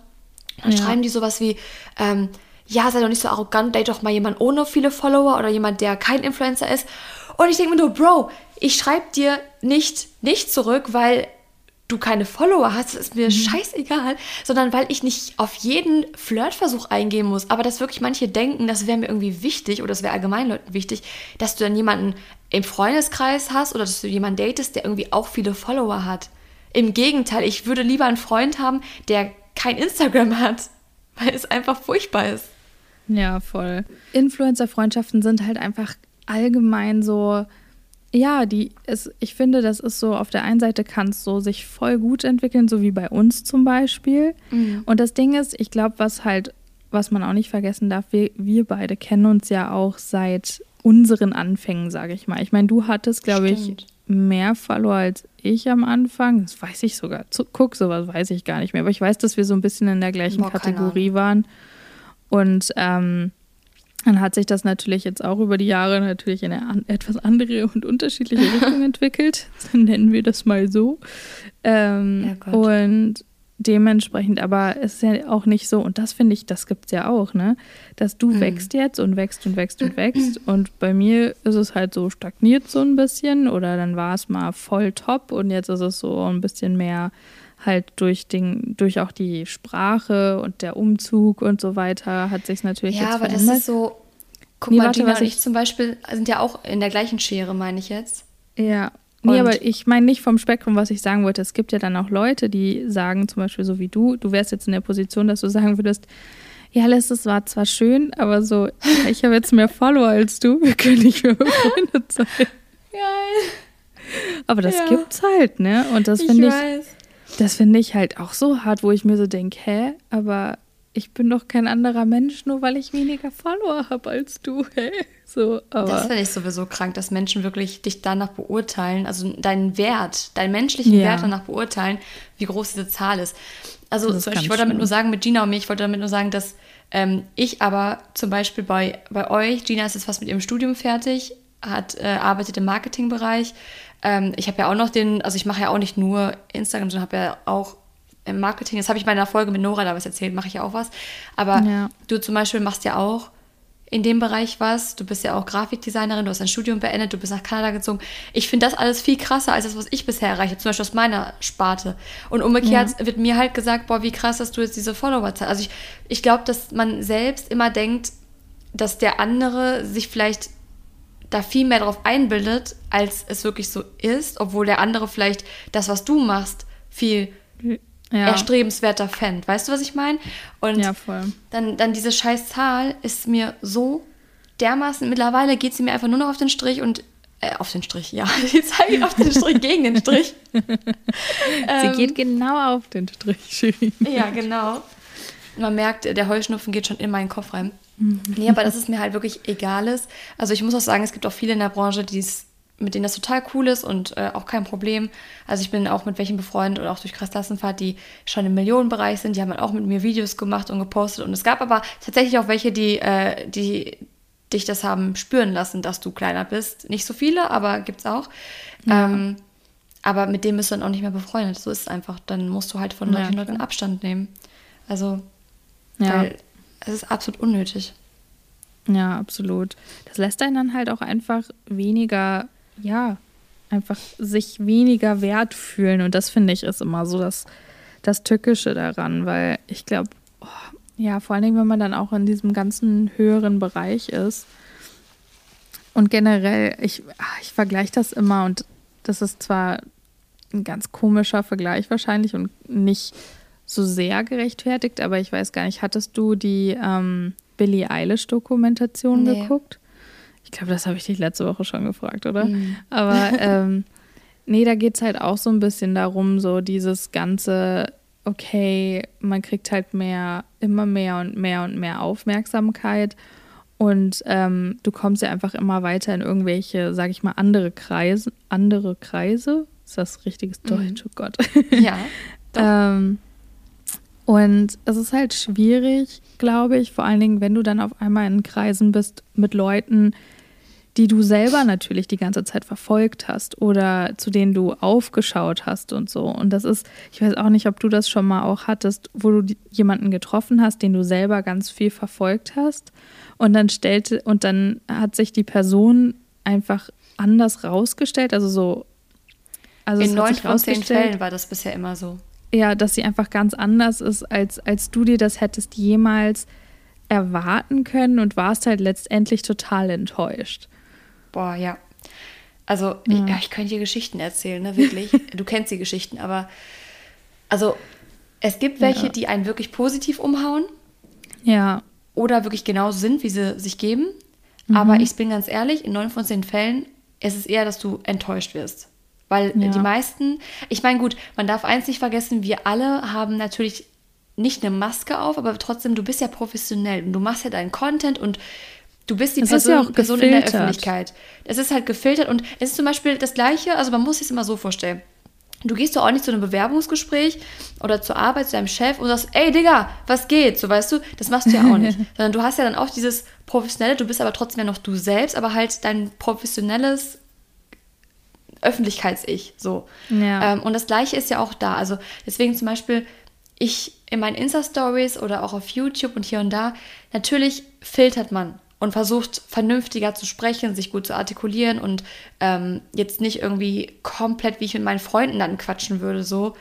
Dann ja. schreiben die sowas wie, ähm, ja, sei doch nicht so arrogant, date doch mal jemand ohne viele Follower oder jemand, der kein Influencer ist. Und ich denke mir nur, Bro, ich schreibe dir nicht nicht zurück, weil du keine Follower hast, ist mir mhm. scheißegal, sondern weil ich nicht auf jeden Flirtversuch eingehen muss, aber dass wirklich manche denken, das wäre mir irgendwie wichtig oder das wäre allgemein Leuten wichtig, dass du dann jemanden im Freundeskreis hast oder dass du jemanden datest, der irgendwie auch viele Follower hat. Im Gegenteil, ich würde lieber einen Freund haben, der kein Instagram hat, weil es einfach furchtbar ist. Ja, voll. Influencer-Freundschaften sind halt einfach allgemein so ja, die ist, ich finde, das ist so, auf der einen Seite kann es so sich voll gut entwickeln, so wie bei uns zum Beispiel. Mhm. Und das Ding ist, ich glaube, was halt, was man auch nicht vergessen darf, wir, wir beide kennen uns ja auch seit unseren Anfängen, sage ich mal. Ich meine, du hattest, glaube ich, mehr Follower als ich am Anfang. Das weiß ich sogar. Guck, sowas weiß ich gar nicht mehr. Aber ich weiß, dass wir so ein bisschen in der gleichen Boah, Kategorie waren. Und ähm, dann hat sich das natürlich jetzt auch über die Jahre natürlich in eine etwas andere und unterschiedliche Richtung entwickelt. Nennen wir das mal so. Ähm, ja und dementsprechend, aber es ist ja auch nicht so, und das finde ich, das gibt es ja auch, ne? Dass du mhm. wächst jetzt und wächst und wächst und wächst. Und bei mir ist es halt so stagniert so ein bisschen oder dann war es mal voll top und jetzt ist es so ein bisschen mehr halt durch den, durch auch die Sprache und der Umzug und so weiter hat sich natürlich ja, jetzt verändert. Ja, aber das ist so, guck nee, mal, warte, Gina und ich zum Beispiel sind ja auch in der gleichen Schere, meine ich jetzt. Ja, Nee, aber ich meine nicht vom Spektrum, was ich sagen wollte. Es gibt ja dann auch Leute, die sagen, zum Beispiel so wie du, du wärst jetzt in der Position, dass du sagen würdest, ja, Liz, es war zwar schön, aber so, ich habe jetzt mehr Follower als du, wir können nicht mehr befreundet sein. Geil. Aber das ja. gibt's halt, ne? Und das finde ich, ich das finde ich halt auch so hart, wo ich mir so denke, hä, aber ich bin doch kein anderer Mensch, nur weil ich weniger Follower habe als du, hä? So, aber das finde ich sowieso krank, dass Menschen wirklich dich danach beurteilen, also deinen Wert, deinen menschlichen ja. Wert danach beurteilen, wie groß diese Zahl ist. Also ist ich wollte damit nur sagen, mit Gina und mir, ich wollte damit nur sagen, dass ähm, ich aber zum Beispiel bei, bei euch, Gina ist jetzt fast mit ihrem Studium fertig, hat, äh, arbeitet im Marketingbereich. Ähm, ich habe ja auch noch den, also ich mache ja auch nicht nur Instagram, sondern habe ja auch im Marketing, das habe ich bei einer Folge mit Nora da was erzählt, mache ich ja auch was. Aber ja. du zum Beispiel machst ja auch in dem Bereich was. Du bist ja auch Grafikdesignerin, du hast dein Studium beendet, du bist nach Kanada gezogen. Ich finde das alles viel krasser als das, was ich bisher erreicht habe, zum Beispiel aus meiner Sparte. Und umgekehrt ja. wird mir halt gesagt, boah, wie krass, dass du jetzt diese Follower-Zahl. Also ich, ich glaube, dass man selbst immer denkt, dass der andere sich vielleicht da viel mehr darauf einbildet, als es wirklich so ist, obwohl der andere vielleicht das, was du machst, viel ja. erstrebenswerter fände. Weißt du, was ich meine? Und ja. Dann, dann diese scheiß Zahl ist mir so dermaßen, mittlerweile geht sie mir einfach nur noch auf den Strich und äh, auf den Strich, ja. Die zeige auf den Strich gegen den Strich. sie ähm, geht genau auf den Strich. ja, genau. Man merkt, der Heuschnupfen geht schon in meinen Kopf rein. Mhm. Nee, aber dass es mir halt wirklich egal ist. Also ich muss auch sagen, es gibt auch viele in der Branche, die es mit denen das total cool ist und äh, auch kein Problem. Also ich bin auch mit welchen befreundet oder auch durch Klassenfahrt, die schon im Millionenbereich sind. Die haben halt auch mit mir Videos gemacht und gepostet. Und es gab aber tatsächlich auch welche, die, äh, die dich das haben spüren lassen, dass du kleiner bist. Nicht so viele, aber gibt's auch. Ja. Ähm, aber mit dem bist du dann auch nicht mehr befreundet. So ist es einfach. Dann musst du halt von solchen ja, Leuten Abstand nehmen. Also, ja. weil es ist absolut unnötig. Ja, absolut. Das lässt einen dann halt auch einfach weniger ja, einfach sich weniger wert fühlen. Und das finde ich ist immer so das, das Tückische daran, weil ich glaube, oh, ja, vor allen Dingen, wenn man dann auch in diesem ganzen höheren Bereich ist. Und generell, ich, ich vergleiche das immer und das ist zwar ein ganz komischer Vergleich wahrscheinlich und nicht so sehr gerechtfertigt, aber ich weiß gar nicht, hattest du die ähm, Billie Eilish-Dokumentation nee. geguckt? Ich glaube, das habe ich dich letzte Woche schon gefragt, oder? Mhm. Aber ähm, nee, da geht es halt auch so ein bisschen darum, so dieses ganze, okay, man kriegt halt mehr, immer mehr und mehr und mehr Aufmerksamkeit. Und ähm, du kommst ja einfach immer weiter in irgendwelche, sag ich mal, andere Kreise. Andere Kreise? Ist das richtiges mhm. Deutsch? Mhm. Oh Gott. Ja. ähm, und es ist halt schwierig, glaube ich, vor allen Dingen, wenn du dann auf einmal in Kreisen bist mit Leuten, die du selber natürlich die ganze Zeit verfolgt hast oder zu denen du aufgeschaut hast und so. Und das ist, ich weiß auch nicht, ob du das schon mal auch hattest, wo du jemanden getroffen hast, den du selber ganz viel verfolgt hast. Und dann stellte, und dann hat sich die Person einfach anders rausgestellt, also so Also in neun von zehn Fällen war das bisher immer so. Ja, dass sie einfach ganz anders ist, als, als du dir das hättest jemals erwarten können und warst halt letztendlich total enttäuscht. Boah, ja. Also, ja. Ich, ja, ich könnte dir Geschichten erzählen, ne, wirklich. du kennst die Geschichten, aber also es gibt welche, ja. die einen wirklich positiv umhauen. Ja. Oder wirklich genauso sind, wie sie sich geben. Mhm. Aber ich bin ganz ehrlich, in neun von zehn Fällen ist es eher, dass du enttäuscht wirst. Weil ja. die meisten, ich meine, gut, man darf eins nicht vergessen, wir alle haben natürlich nicht eine Maske auf, aber trotzdem, du bist ja professionell und du machst ja deinen Content und du bist die das Person, ja Person in der Öffentlichkeit. Es ist halt gefiltert und es ist zum Beispiel das Gleiche, also man muss sich es immer so vorstellen. Du gehst doch auch nicht zu einem Bewerbungsgespräch oder zur Arbeit zu deinem Chef und sagst, ey Digga, was geht? So weißt du, das machst du ja auch nicht. Sondern du hast ja dann auch dieses professionelle, du bist aber trotzdem ja noch du selbst, aber halt dein professionelles Öffentlichkeits-Ich. So. Ja. Ähm, und das gleiche ist ja auch da. Also deswegen zum Beispiel, ich in meinen Insta-Stories oder auch auf YouTube und hier und da, natürlich filtert man und versucht vernünftiger zu sprechen, sich gut zu artikulieren und ähm, jetzt nicht irgendwie komplett, wie ich mit meinen Freunden dann quatschen würde, so,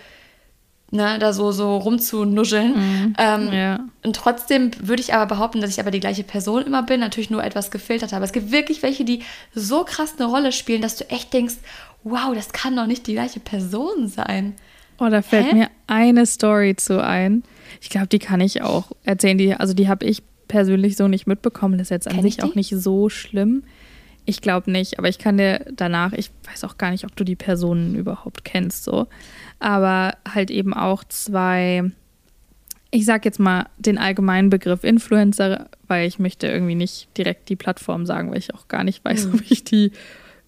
ne, da so, so rumzunuscheln. Mhm, ähm, ja. Und trotzdem würde ich aber behaupten, dass ich aber die gleiche Person immer bin, natürlich nur etwas gefiltert habe. Es gibt wirklich welche, die so krass eine Rolle spielen, dass du echt denkst, wow, das kann doch nicht die gleiche Person sein. Oh, da fällt Hä? mir eine Story zu ein. Ich glaube, die kann ich auch erzählen. Die, also die habe ich persönlich so nicht mitbekommen. Das ist jetzt an Kenn sich auch nicht so schlimm. Ich glaube nicht, aber ich kann dir danach, ich weiß auch gar nicht, ob du die Personen überhaupt kennst, so. Aber halt eben auch zwei, ich sag jetzt mal den allgemeinen Begriff Influencer, weil ich möchte irgendwie nicht direkt die Plattform sagen, weil ich auch gar nicht weiß, mhm. ob ich die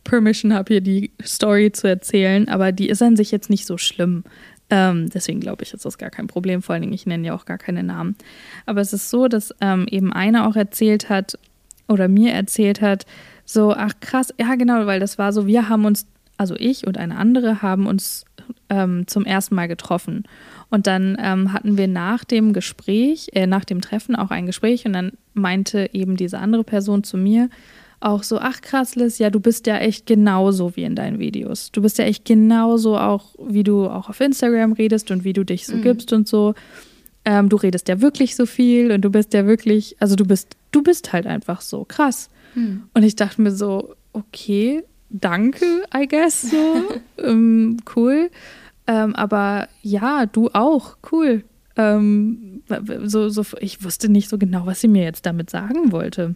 Permission habe, hier die Story zu erzählen. Aber die ist an sich jetzt nicht so schlimm. Ähm, deswegen glaube ich, ist das gar kein Problem. Vor allen Dingen, ich nenne ja auch gar keine Namen. Aber es ist so, dass ähm, eben einer auch erzählt hat oder mir erzählt hat, so, ach krass, ja genau, weil das war so, wir haben uns, also ich und eine andere haben uns ähm, zum ersten Mal getroffen. Und dann ähm, hatten wir nach dem Gespräch, äh, nach dem Treffen auch ein Gespräch und dann meinte eben diese andere Person zu mir, auch so, ach krass, Liz, ja, du bist ja echt genauso wie in deinen Videos. Du bist ja echt genauso auch, wie du auch auf Instagram redest und wie du dich so mhm. gibst und so. Ähm, du redest ja wirklich so viel und du bist ja wirklich, also du bist, du bist halt einfach so krass. Mhm. Und ich dachte mir so, okay, danke, I guess, so, ähm, cool. Ähm, aber ja, du auch, cool. Ähm, so, so, ich wusste nicht so genau, was sie mir jetzt damit sagen wollte.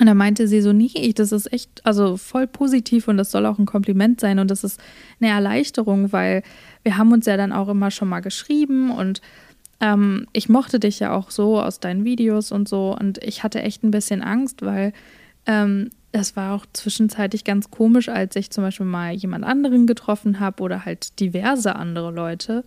Und da meinte sie so, nee, das ist echt, also voll positiv und das soll auch ein Kompliment sein und das ist eine Erleichterung, weil wir haben uns ja dann auch immer schon mal geschrieben und ähm, ich mochte dich ja auch so aus deinen Videos und so und ich hatte echt ein bisschen Angst, weil ähm, es war auch zwischenzeitlich ganz komisch, als ich zum Beispiel mal jemand anderen getroffen habe oder halt diverse andere Leute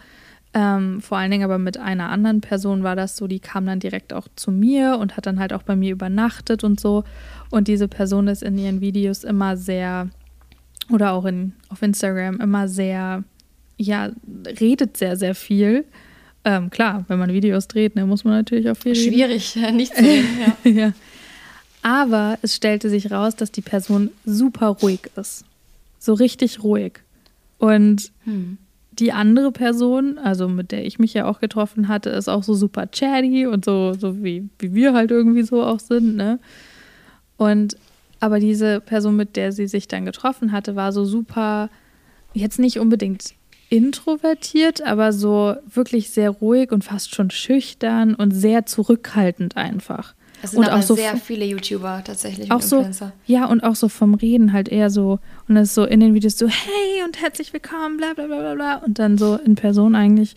ähm, vor allen Dingen aber mit einer anderen Person war das so, die kam dann direkt auch zu mir und hat dann halt auch bei mir übernachtet und so. Und diese Person ist in ihren Videos immer sehr, oder auch in, auf Instagram immer sehr, ja, redet sehr, sehr viel. Ähm, klar, wenn man Videos dreht, ne, muss man natürlich auch viel Schwierig, reden. nicht zu reden, ja. ja. Aber es stellte sich raus, dass die Person super ruhig ist. So richtig ruhig. Und hm die andere Person, also mit der ich mich ja auch getroffen hatte, ist auch so super chatty und so, so wie, wie wir halt irgendwie so auch sind, ne? Und aber diese Person, mit der sie sich dann getroffen hatte, war so super, jetzt nicht unbedingt introvertiert, aber so wirklich sehr ruhig und fast schon schüchtern und sehr zurückhaltend einfach. Es sind und aber auch so sehr viele YouTuber tatsächlich. Auch so, ja, und auch so vom Reden halt eher so. Und es ist so in den Videos so, hey und herzlich willkommen, bla bla bla bla bla. Und dann so in Person eigentlich,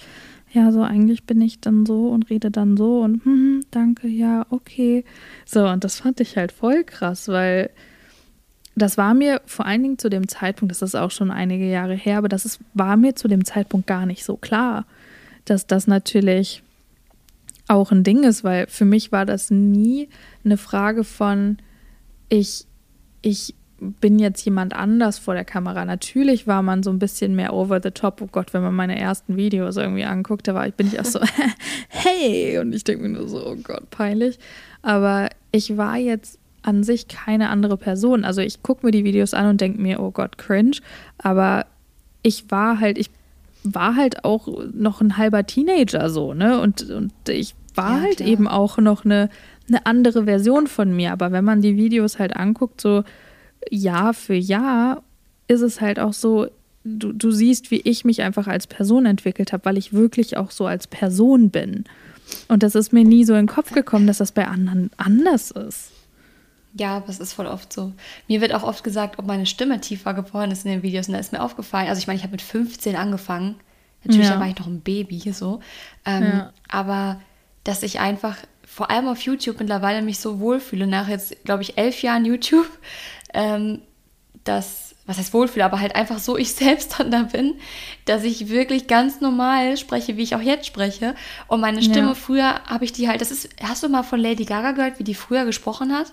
ja, so eigentlich bin ich dann so und rede dann so und hm, hm danke, ja, okay. So, und das fand ich halt voll krass, weil das war mir vor allen Dingen zu dem Zeitpunkt, das ist auch schon einige Jahre her, aber das ist, war mir zu dem Zeitpunkt gar nicht so klar, dass das natürlich auch ein Ding ist, weil für mich war das nie eine Frage von, ich, ich bin jetzt jemand anders vor der Kamera. Natürlich war man so ein bisschen mehr over the top. Oh Gott, wenn man meine ersten Videos irgendwie anguckt, da war ich, bin ich auch so, hey, und ich denke mir nur so, oh Gott, peinlich. Aber ich war jetzt an sich keine andere Person. Also ich gucke mir die Videos an und denke mir, oh Gott, cringe. Aber ich war halt, ich war halt auch noch ein halber Teenager so, ne? Und, und ich war ja, halt klar. eben auch noch eine, eine andere Version von mir. Aber wenn man die Videos halt anguckt, so Jahr für Jahr, ist es halt auch so, du, du siehst, wie ich mich einfach als Person entwickelt habe, weil ich wirklich auch so als Person bin. Und das ist mir nie so in den Kopf gekommen, dass das bei anderen anders ist. Ja, aber es ist voll oft so. Mir wird auch oft gesagt, ob meine Stimme tiefer geworden ist in den Videos. Und da ist mir aufgefallen, also ich meine, ich habe mit 15 angefangen. Natürlich, ja. war ich noch ein Baby hier so. Ähm, ja. Aber dass ich einfach, vor allem auf YouTube mittlerweile mich so wohlfühle, nach jetzt, glaube ich, elf Jahren YouTube, ähm, dass was heißt Wohlfühl, aber halt einfach so ich selbst dann da bin, dass ich wirklich ganz normal spreche, wie ich auch jetzt spreche. Und meine Stimme ja. früher habe ich die halt, das ist, hast du mal von Lady Gaga gehört, wie die früher gesprochen hat?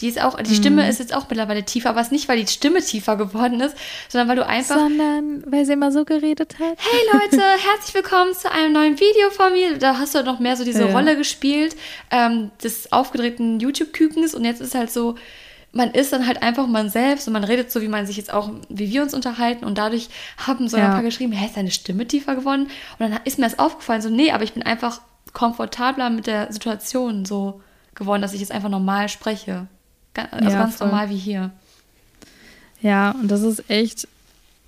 Die ist auch, die Stimme mhm. ist jetzt auch mittlerweile tiefer, aber es ist nicht, weil die Stimme tiefer geworden ist, sondern weil du einfach. Sondern weil sie immer so geredet hat. Hey Leute, herzlich willkommen zu einem neuen Video von mir. Da hast du noch mehr so diese ja. Rolle gespielt, ähm, des aufgedrehten YouTube-Kükens und jetzt ist halt so, man ist dann halt einfach man selbst und man redet so, wie man sich jetzt auch, wie wir uns unterhalten und dadurch haben so ja. ein paar geschrieben, hä, ist deine Stimme tiefer geworden? Und dann ist mir das aufgefallen, so, nee, aber ich bin einfach komfortabler mit der Situation so geworden, dass ich jetzt einfach normal spreche. Also ja, ganz voll. normal wie hier. Ja, und das ist echt,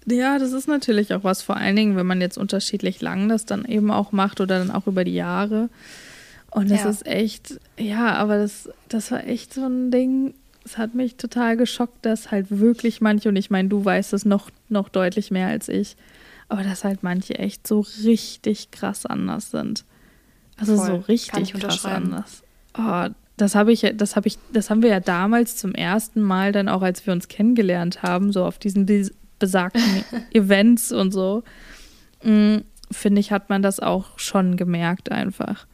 ja, das ist natürlich auch was, vor allen Dingen, wenn man jetzt unterschiedlich lang das dann eben auch macht oder dann auch über die Jahre. Und das ja. ist echt, ja, aber das, das war echt so ein Ding, es hat mich total geschockt, dass halt wirklich manche, und ich meine, du weißt es noch, noch deutlich mehr als ich, aber dass halt manche echt so richtig krass anders sind. Also Voll. so richtig krass anders. Oh, das habe ich, das habe ich, das haben wir ja damals zum ersten Mal dann auch, als wir uns kennengelernt haben, so auf diesen besagten Events und so, mm, finde ich, hat man das auch schon gemerkt einfach.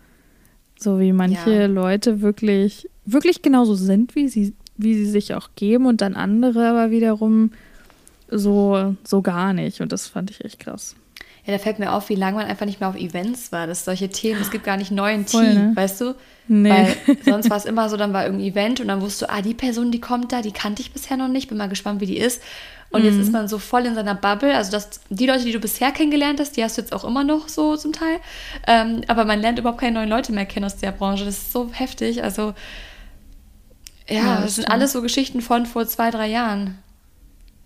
So wie manche ja. Leute wirklich, wirklich genauso sind, wie sie, wie sie sich auch geben und dann andere aber wiederum so, so gar nicht. Und das fand ich echt krass. Ja, da fällt mir auf, wie lange man einfach nicht mehr auf Events war. Das solche Themen, es gibt gar nicht neuen Voll, Team, ne? weißt du? Nee. Weil sonst war es immer so, dann war irgendein Event und dann wusstest du, ah, die Person, die kommt da, die kannte ich bisher noch nicht, bin mal gespannt, wie die ist. Und mhm. jetzt ist man so voll in seiner Bubble. Also das, die Leute, die du bisher kennengelernt hast, die hast du jetzt auch immer noch so zum Teil. Ähm, aber man lernt überhaupt keine neuen Leute mehr kennen aus der Branche. Das ist so heftig. Also ja, ja das, das sind alles so Geschichten von vor zwei, drei Jahren.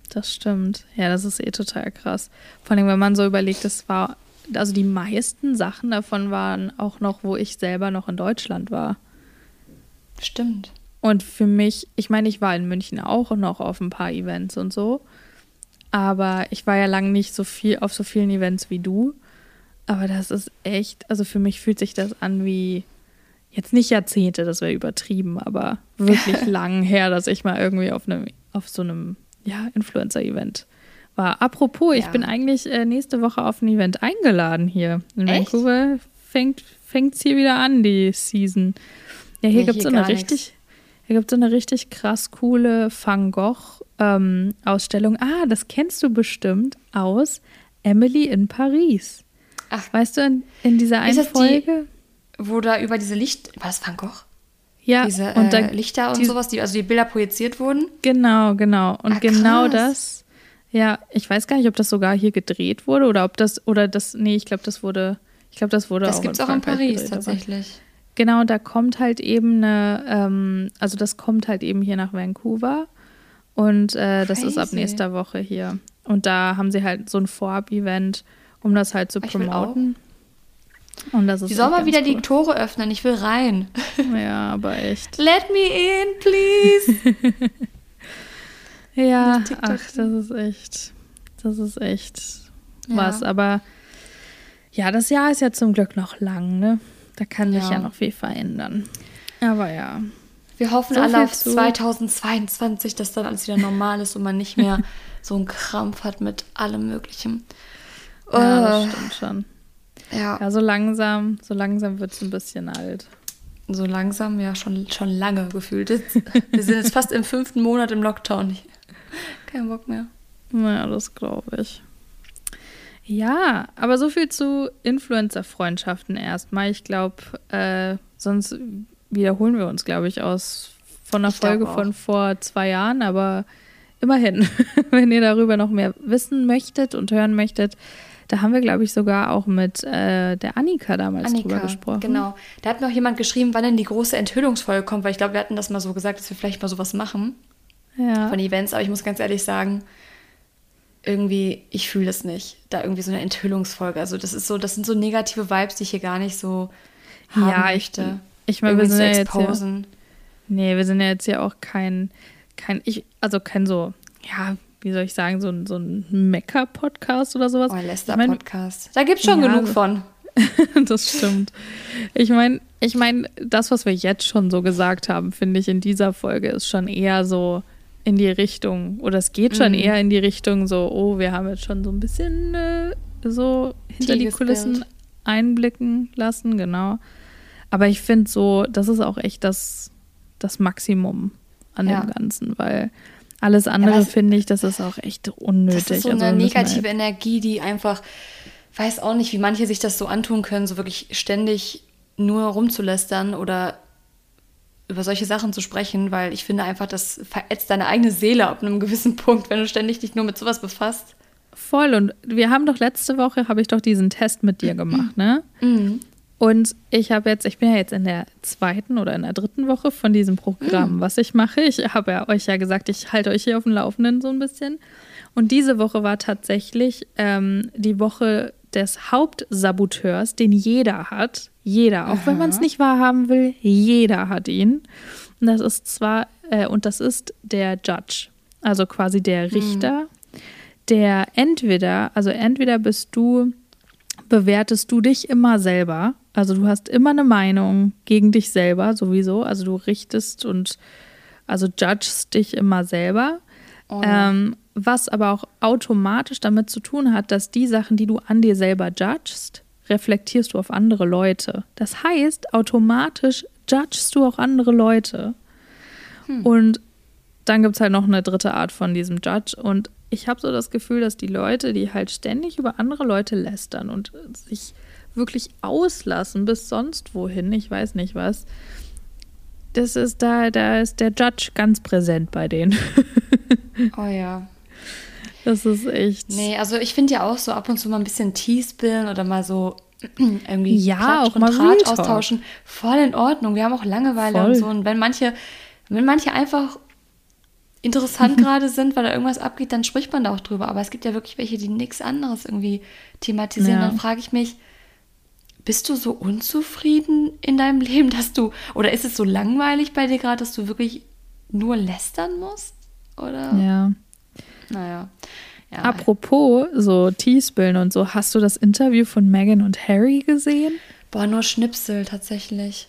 Das stimmt. Ja, das ist eh total krass. Vor allem, wenn man so überlegt, das war, also die meisten Sachen davon waren auch noch, wo ich selber noch in Deutschland war. Stimmt. Und für mich, ich meine, ich war in München auch noch auf ein paar Events und so. Aber ich war ja lange nicht so viel auf so vielen Events wie du. Aber das ist echt, also für mich fühlt sich das an wie jetzt nicht Jahrzehnte, das wäre übertrieben, aber wirklich lang her, dass ich mal irgendwie auf einem, auf so einem ja, Influencer-Event war. Apropos, ja. ich bin eigentlich äh, nächste Woche auf ein Event eingeladen hier in Echt? Vancouver. Fängt es hier wieder an, die Season. Ja, hier nee, gibt es so eine richtig, hier gibt so eine richtig krass coole Van Gogh ähm. Ah, das kennst du bestimmt aus Emily in Paris. Ach, weißt du, in, in dieser einen Folge, die, wo da über diese Licht, war das Van Gogh? Ja, diese und äh, Lichter und die, sowas, die, also die Bilder projiziert wurden. Genau, genau. Und ah, genau das, ja, ich weiß gar nicht, ob das sogar hier gedreht wurde oder ob das, oder das, nee, ich glaube, das wurde, ich glaube, das wurde das auch. Das gibt es auch in Paris gedreht, tatsächlich. Genau, da kommt halt eben eine, ähm, also das kommt halt eben hier nach Vancouver und äh, das ist ab nächster Woche hier. Und da haben sie halt so ein Vorab-Event, um das halt zu promoten. Und das ist die soll mal wieder cool. die Tore öffnen, ich will rein. Ja, aber echt. Let me in, please. ja, ach, das ist echt, das ist echt ja. was. Aber ja, das Jahr ist ja zum Glück noch lang, ne? Da kann sich ja, ja noch viel verändern. Aber ja. Wir hoffen so alle auf zu. 2022, dass dann alles wieder normal ist und man nicht mehr so einen Krampf hat mit allem Möglichen. Ja, das äh. stimmt schon. Ja. ja, so langsam, so langsam wird es ein bisschen alt. So langsam, ja, schon, schon lange gefühlt. Wir sind jetzt fast im fünften Monat im Lockdown. Kein Bock mehr. Naja, das glaube ich. Ja, aber so viel zu Influencer-Freundschaften erstmal. Ich glaube, äh, sonst wiederholen wir uns, glaube ich, aus von einer ich Folge von vor zwei Jahren. Aber immerhin, wenn ihr darüber noch mehr wissen möchtet und hören möchtet, da haben wir, glaube ich, sogar auch mit äh, der Annika damals Annika, drüber gesprochen. Genau. Da hat mir auch jemand geschrieben, wann denn die große Enthüllungsfolge kommt, weil ich glaube, wir hatten das mal so gesagt, dass wir vielleicht mal sowas machen. Ja. Von Events, aber ich muss ganz ehrlich sagen, irgendwie, ich fühle das nicht. Da irgendwie so eine Enthüllungsfolge. Also, das ist so, das sind so negative Vibes, die ich hier gar nicht so haben ja, möchte. Ich, ich meine, wir sind ja jetzt ja, Nee, wir sind ja jetzt ja auch kein, kein, ich, also kein so, ja, wie soll ich sagen, so, so ein Mecker-Podcast oder sowas. Oh, ein Lester-Podcast. Da gibt es schon ja, genug von. das stimmt. Ich meine, ich meine, das, was wir jetzt schon so gesagt haben, finde ich in dieser Folge ist schon eher so in die Richtung, oder es geht schon mhm. eher in die Richtung so, oh, wir haben jetzt schon so ein bisschen äh, so hinter Tiefes die Kulissen Bild. einblicken lassen, genau. Aber ich finde so, das ist auch echt das, das Maximum an ja. dem Ganzen, weil alles andere ja, finde ich, das ist auch echt unnötig. Das ist so also eine negative Energie, die einfach, weiß auch nicht, wie manche sich das so antun können, so wirklich ständig nur rumzulästern oder über solche Sachen zu sprechen, weil ich finde einfach, das verätzt deine eigene Seele ab einem gewissen Punkt, wenn du ständig dich nur mit sowas befasst. Voll. Und wir haben doch letzte Woche, habe ich doch diesen Test mit dir gemacht, ne? Mhm. Und ich habe jetzt, ich bin ja jetzt in der zweiten oder in der dritten Woche von diesem Programm, mhm. was ich mache. Ich habe ja euch ja gesagt, ich halte euch hier auf dem Laufenden so ein bisschen. Und diese Woche war tatsächlich ähm, die Woche des Hauptsaboteurs, den jeder hat. Jeder, auch Aha. wenn man es nicht wahrhaben will, jeder hat ihn. Und das ist zwar, äh, und das ist der Judge, also quasi der mhm. Richter, mhm. der entweder, also entweder bist du bewertest du dich immer selber. Also du hast immer eine Meinung gegen dich selber sowieso. Also du richtest und also judgest dich immer selber. Oh. Ähm, was aber auch automatisch damit zu tun hat, dass die Sachen, die du an dir selber judgst, reflektierst du auf andere Leute. Das heißt, automatisch judgst du auch andere Leute. Hm. Und dann gibt es halt noch eine dritte Art von diesem Judge. Und ich habe so das Gefühl, dass die Leute, die halt ständig über andere Leute lästern und sich wirklich auslassen bis sonst wohin, ich weiß nicht was, das ist da, da ist der Judge ganz präsent bei denen. oh ja. Das ist echt. Nee, also ich finde ja auch so ab und zu mal ein bisschen Teaspillen oder mal so irgendwie ja, auch mal Draht austauschen. Voll in Ordnung. Wir haben auch Langeweile Voll. und so. Und wenn manche, wenn manche einfach interessant gerade sind, weil da irgendwas abgeht, dann spricht man da auch drüber. Aber es gibt ja wirklich welche, die nichts anderes irgendwie thematisieren. Ja. Dann frage ich mich, bist du so unzufrieden in deinem Leben, dass du, oder ist es so langweilig bei dir gerade, dass du wirklich nur lästern musst? Oder? Ja. Naja. Ja. Apropos so Teespillen und so, hast du das Interview von Megan und Harry gesehen? Boah, nur Schnipsel tatsächlich.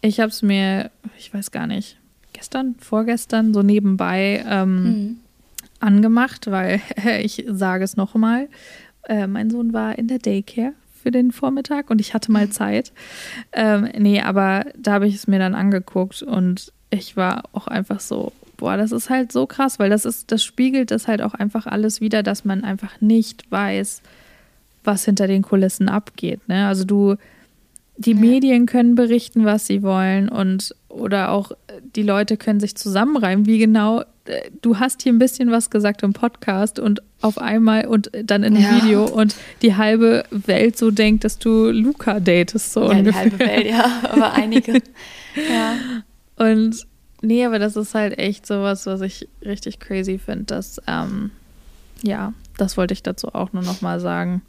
Ich habe es mir, ich weiß gar nicht, gestern, vorgestern so nebenbei ähm, mhm. angemacht, weil ich sage es nochmal, äh, mein Sohn war in der Daycare für den Vormittag und ich hatte mal Zeit. Ähm, nee, aber da habe ich es mir dann angeguckt und ich war auch einfach so, boah, das ist halt so krass, weil das ist, das spiegelt das halt auch einfach alles wieder, dass man einfach nicht weiß, was hinter den Kulissen abgeht. Ne? Also du, die ja. Medien können berichten, was sie wollen und oder auch die Leute können sich zusammenreimen, wie genau äh, du hast hier ein bisschen was gesagt im Podcast und auf einmal und dann in einem ja. Video und die halbe Welt so denkt, dass du Luca datest so ja, ungefähr. die halbe Welt, ja, aber einige. ja. Und nee, aber das ist halt echt sowas, was ich richtig crazy finde, dass ähm, ja, das wollte ich dazu auch nur noch mal sagen.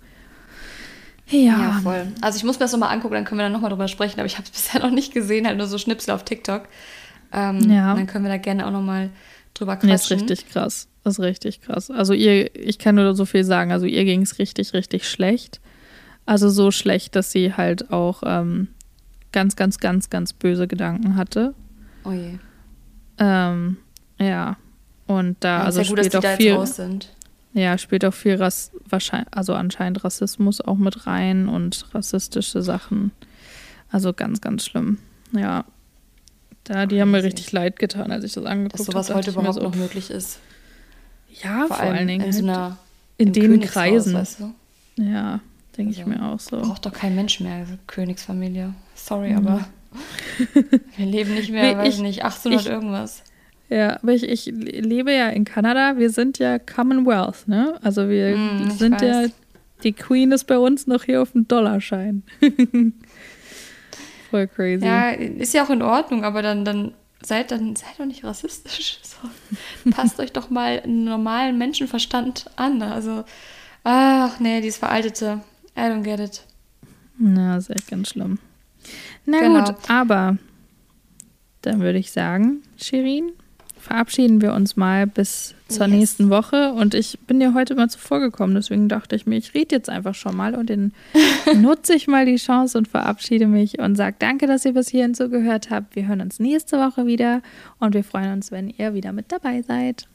Ja. ja, voll. Also ich muss mir das nochmal angucken, dann können wir dann nochmal drüber sprechen, aber ich habe es bisher noch nicht gesehen, halt nur so Schnipsel auf TikTok. Ähm, ja. Dann können wir da gerne auch nochmal drüber quatschen. Das ist richtig krass. Das ist richtig krass. Also ihr, ich kann nur so viel sagen, also ihr ging es richtig, richtig schlecht. Also so schlecht, dass sie halt auch ähm, ganz, ganz, ganz, ganz böse Gedanken hatte. Oh je. Ähm, ja. Und da ja, also ja gut, spielt auch viel, Ja, spielt auch viel Rass, wahrscheinlich, also anscheinend Rassismus auch mit rein und rassistische Sachen. Also ganz, ganz schlimm. Ja. Da, die haben mir richtig leid getan, als ich das angeguckt habe. Dass sowas hab, heute überhaupt so, noch möglich ist. Ja, vor, vor allen Dingen. In, so halt einer, in den Kreisen. Weißt du? Ja, denke also, ich mir auch so. Braucht doch kein Mensch mehr, also Königsfamilie. Sorry, mhm. aber wir leben nicht mehr, nee, weiß ich, nicht, 800 ich, irgendwas. Ja, aber ich, ich lebe ja in Kanada. Wir sind ja Commonwealth, ne? Also wir mm, sind ja, die Queen ist bei uns noch hier auf dem Dollarschein. Voll crazy. Ja, ist ja auch in Ordnung, aber dann, dann seid dann seid doch nicht rassistisch. So. Passt euch doch mal einen normalen Menschenverstand an. Also, ach nee, dieses veraltete. I don't get it. Na, ist echt ganz schlimm. Na genau. gut, aber dann würde ich sagen, Shirin, verabschieden wir uns mal bis zur yes. nächsten Woche. Und ich bin ja heute mal zuvor gekommen, deswegen dachte ich mir, ich rede jetzt einfach schon mal und dann nutze ich mal die Chance und verabschiede mich und sage danke, dass ihr bis hierhin zugehört habt. Wir hören uns nächste Woche wieder und wir freuen uns, wenn ihr wieder mit dabei seid.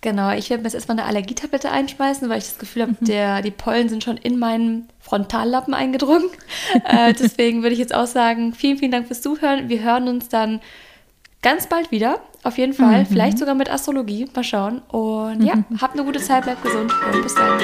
Genau, ich werde mir jetzt erstmal eine Allergietablette einschmeißen, weil ich das Gefühl habe, mhm. die Pollen sind schon in meinen Frontallappen eingedrungen. äh, deswegen würde ich jetzt auch sagen, vielen, vielen Dank fürs Zuhören. Wir hören uns dann ganz bald wieder. Auf jeden Fall. Mhm. Vielleicht sogar mit Astrologie. Mal schauen. Und ja, mhm. habt eine gute Zeit, bleibt gesund und bis dann.